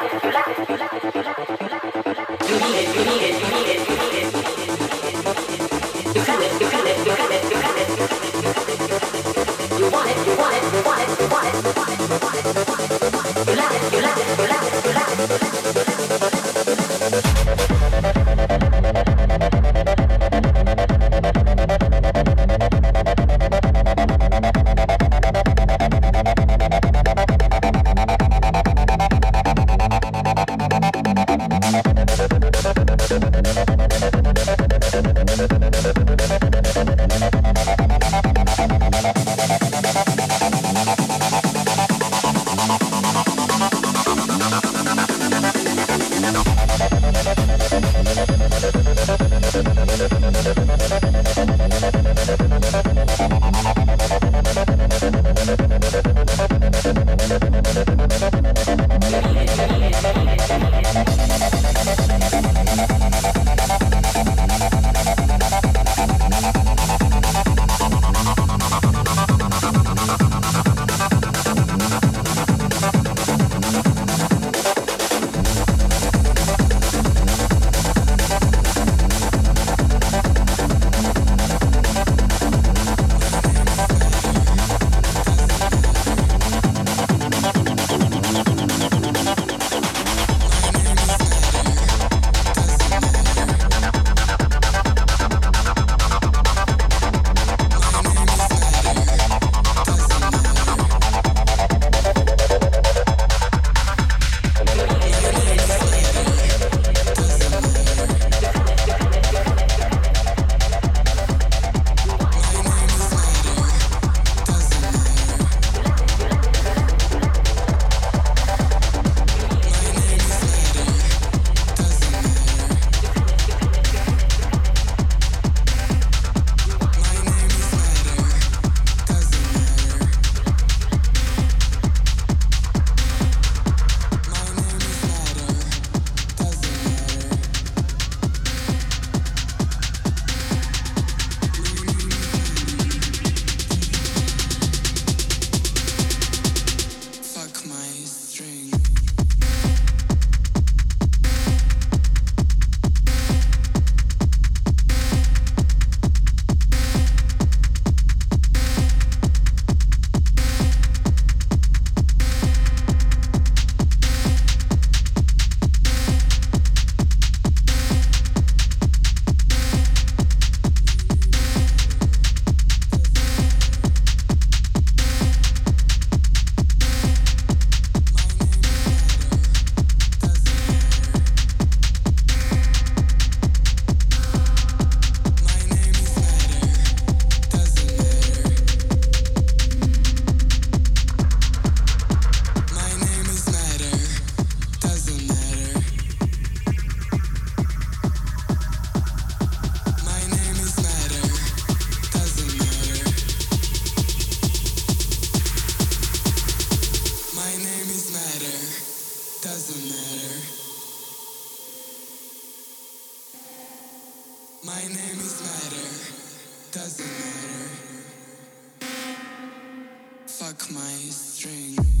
プレゼントです。My name is matter, doesn't matter. Fuck my string.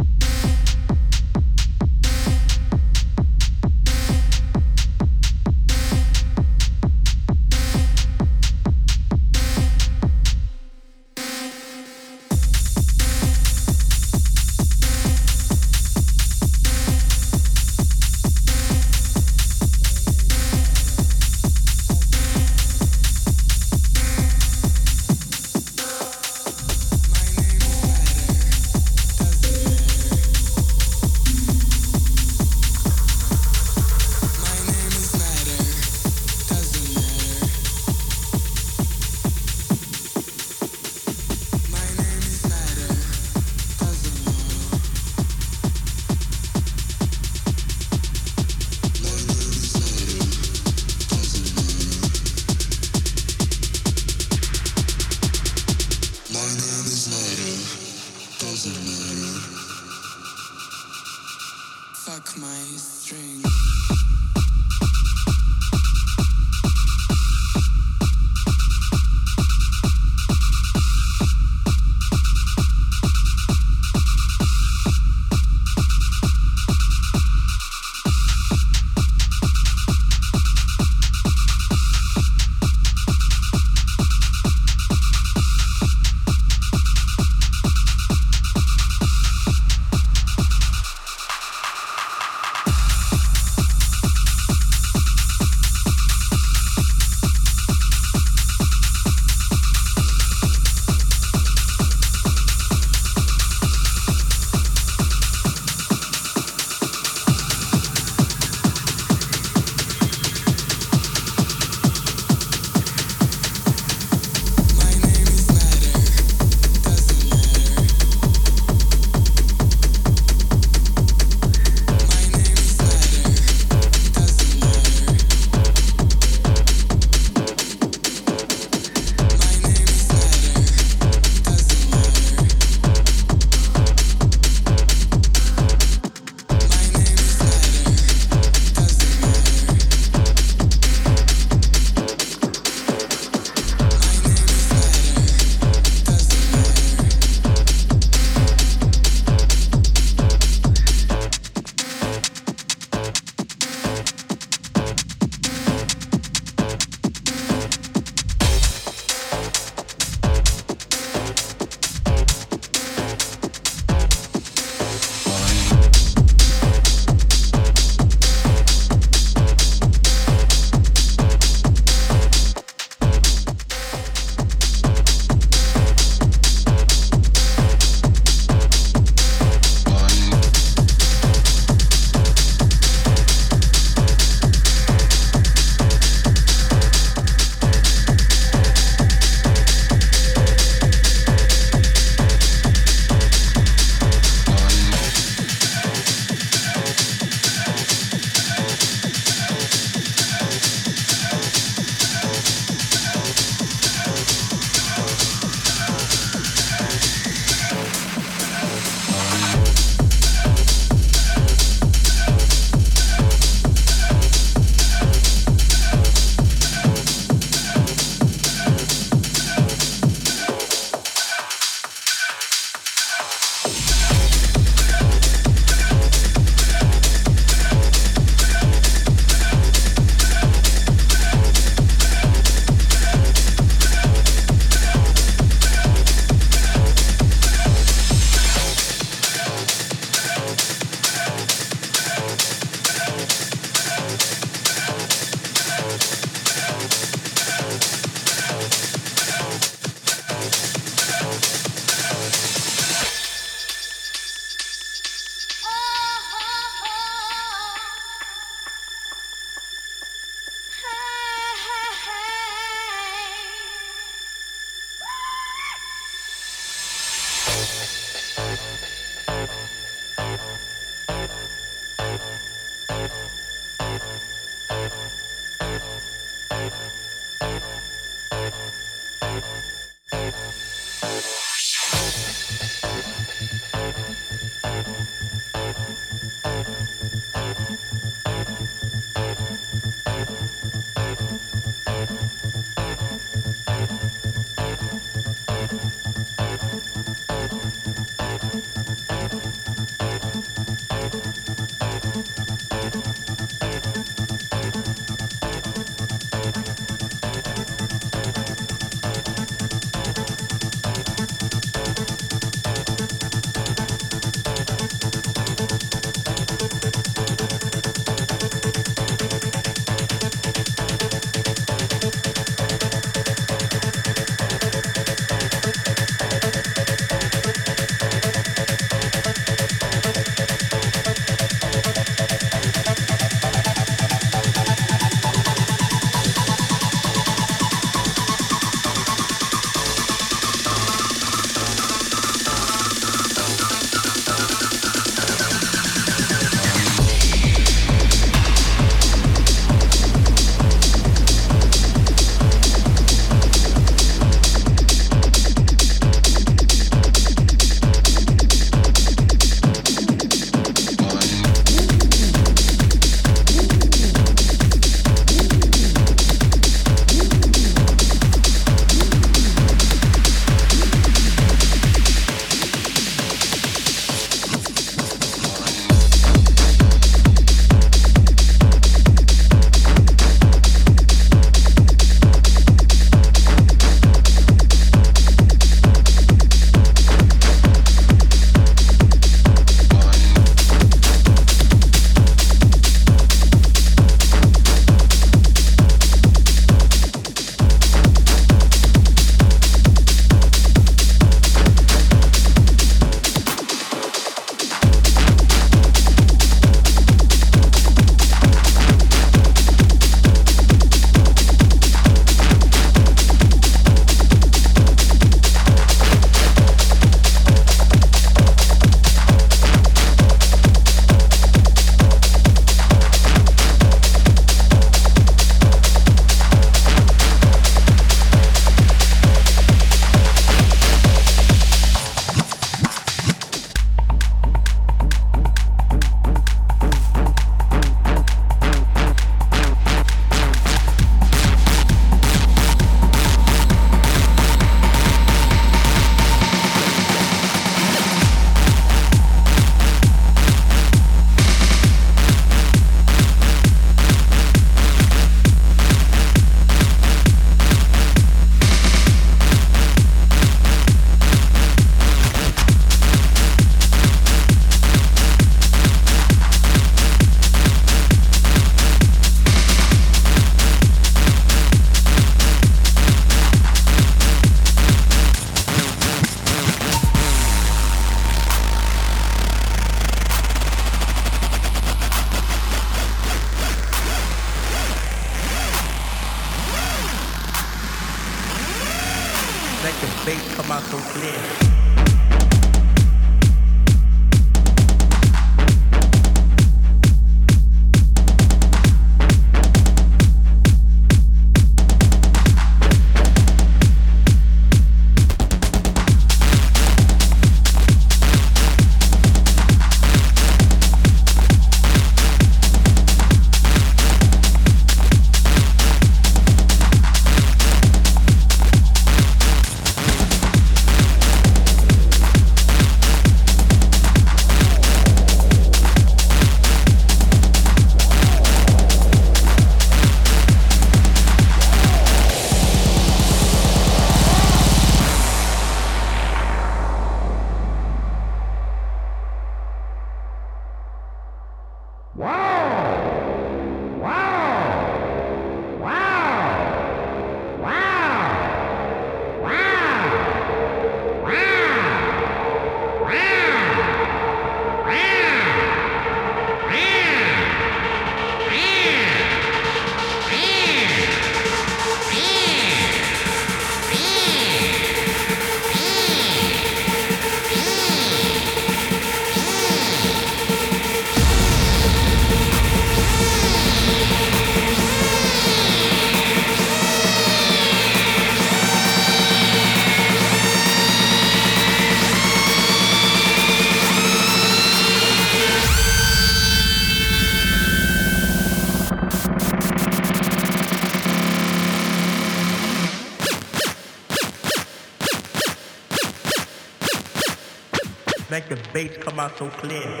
about your clear.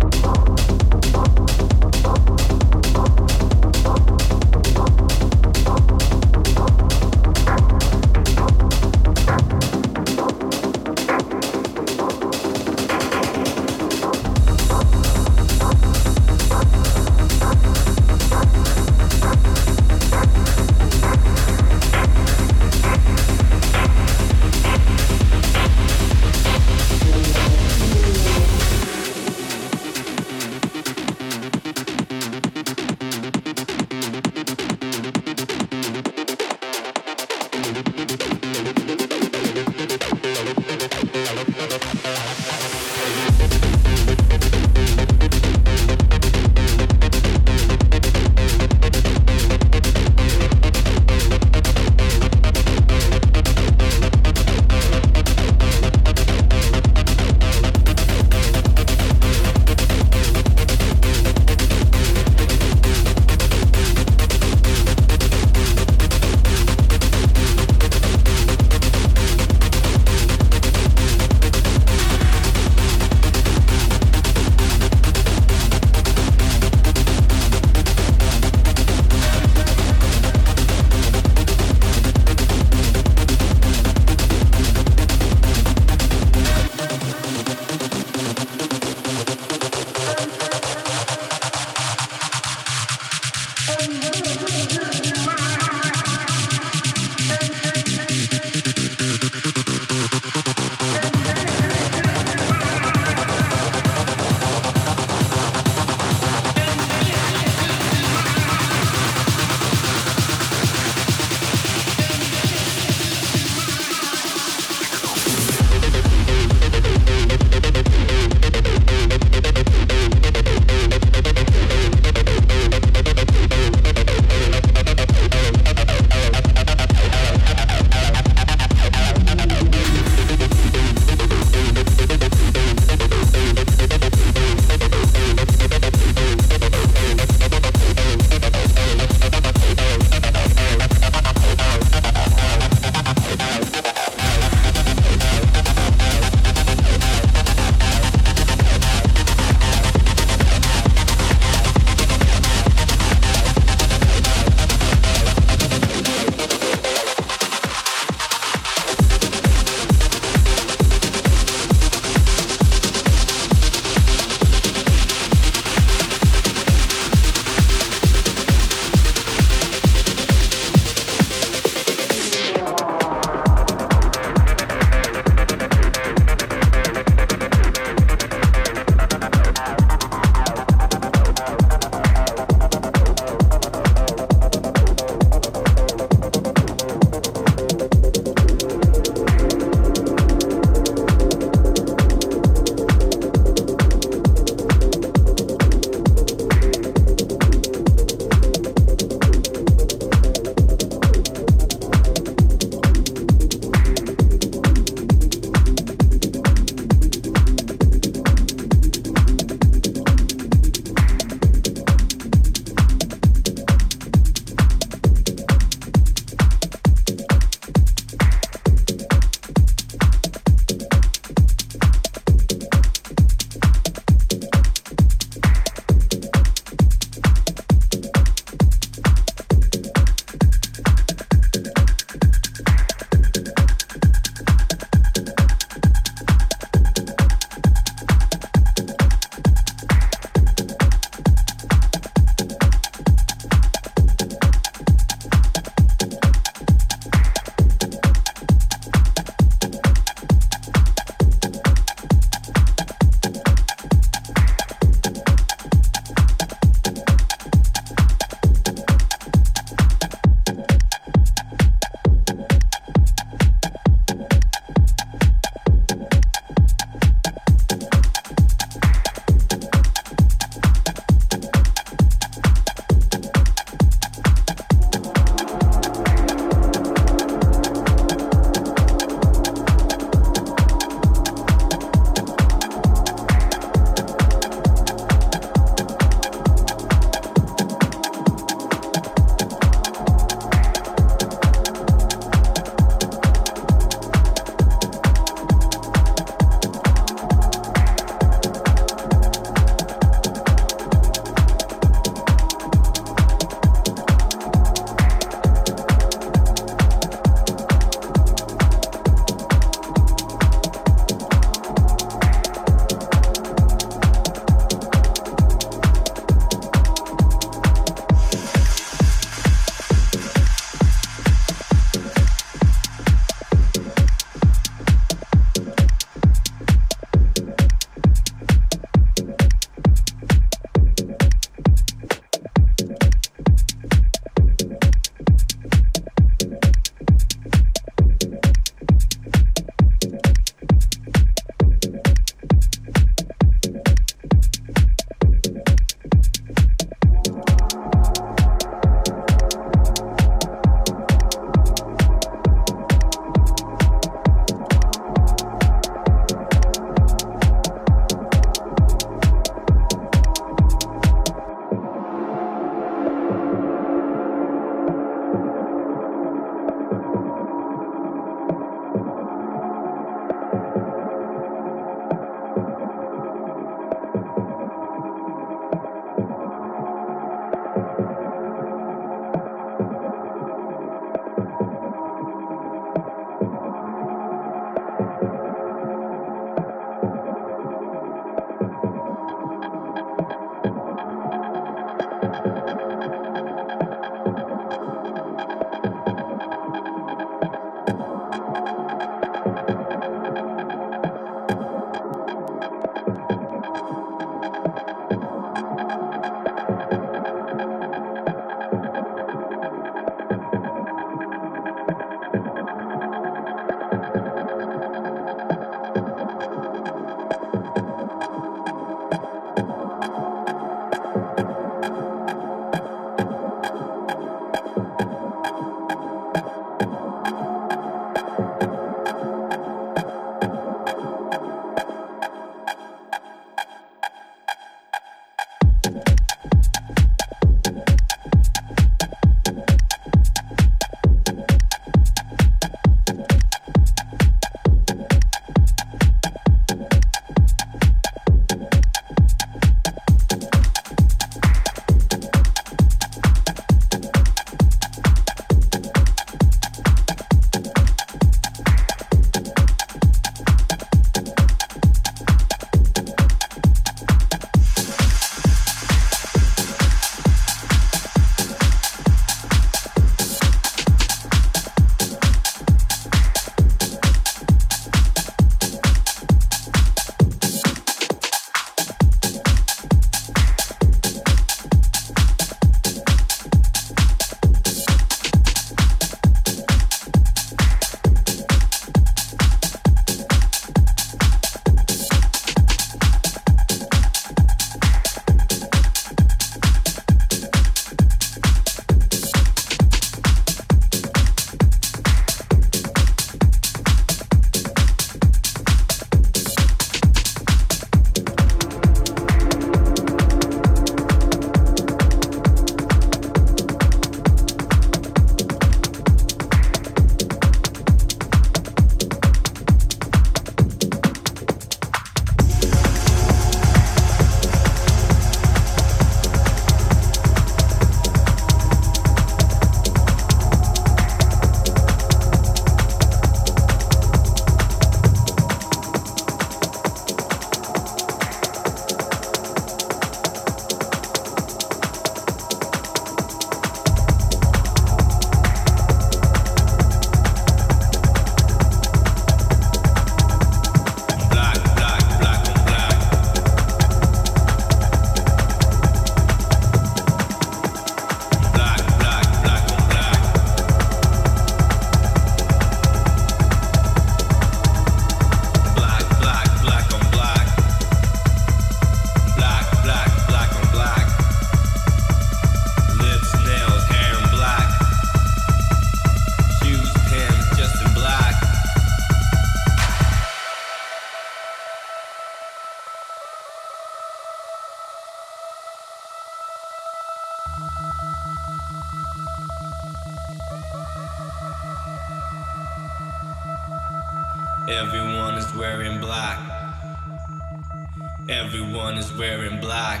wearing black.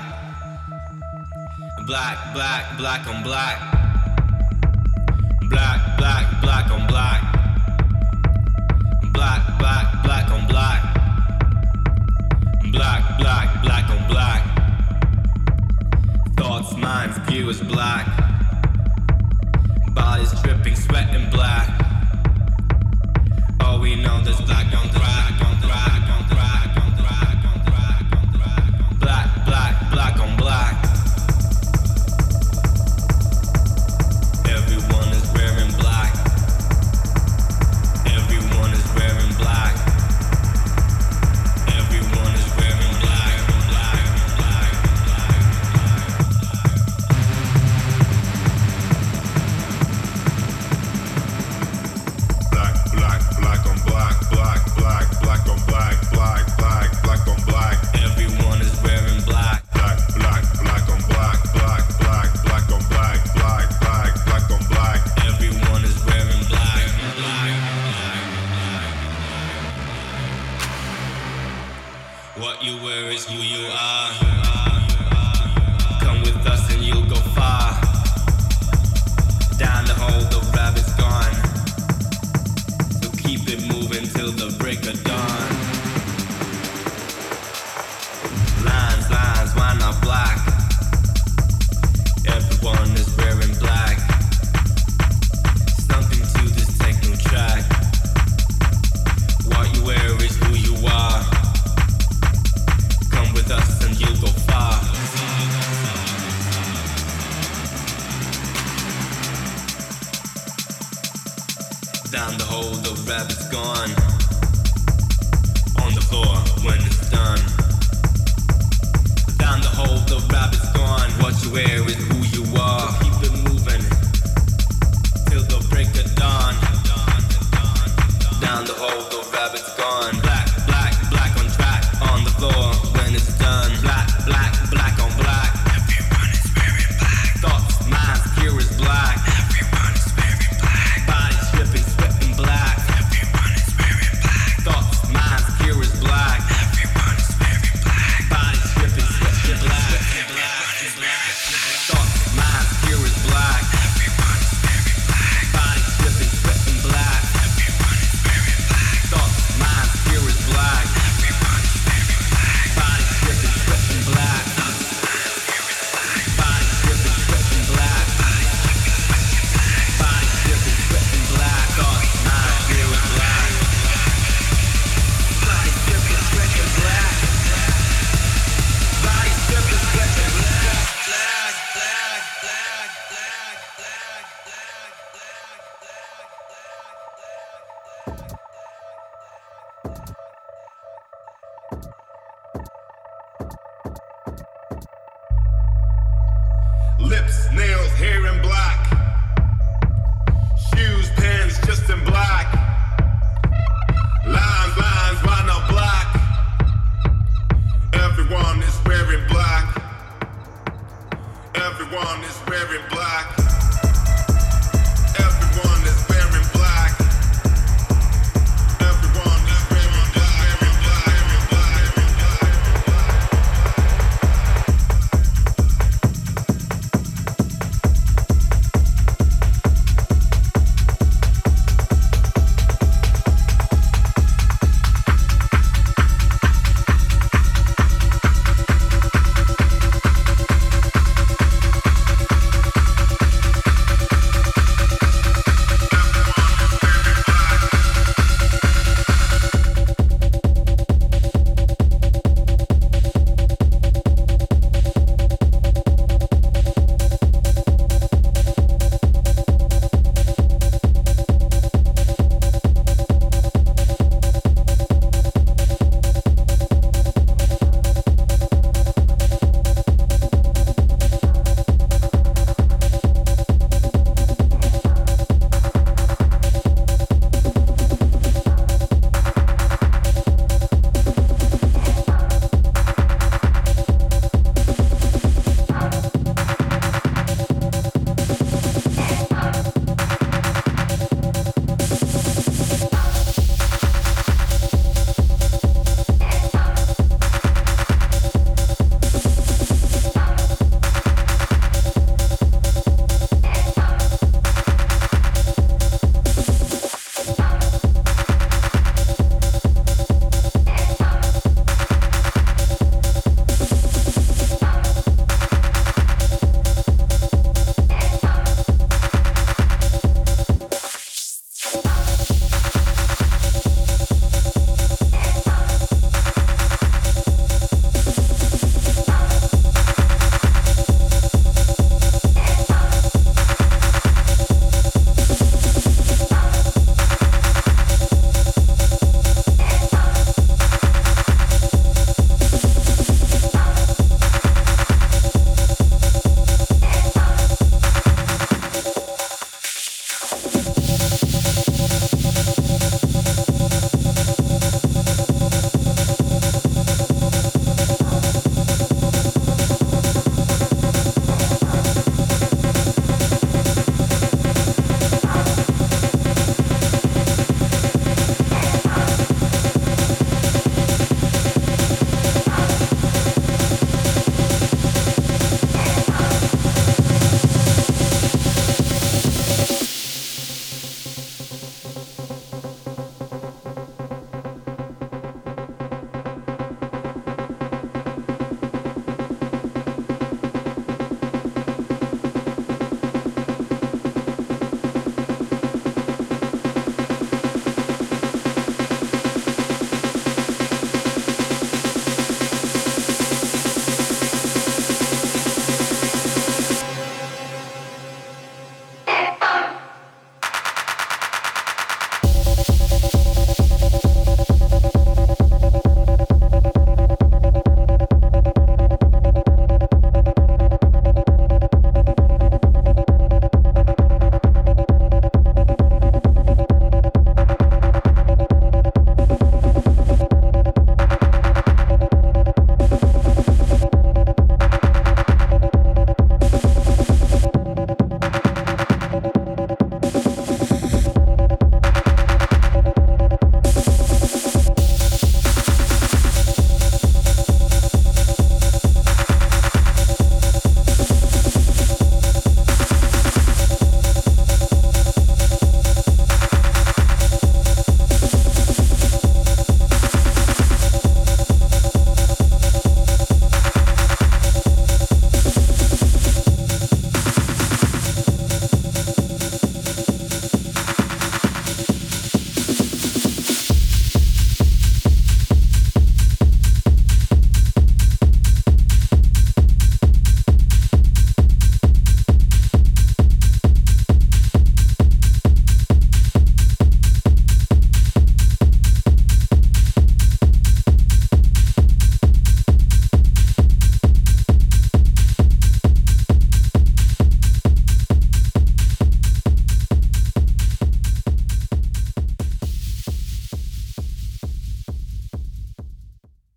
Black, black, black on black. Black, black, black on black. Black, black, black on black. Black, black, black on black. Thoughts, minds, view is black. Bodies dripping, sweat and black. All we know is black on black, on black, on black. black on black. the break of dawn.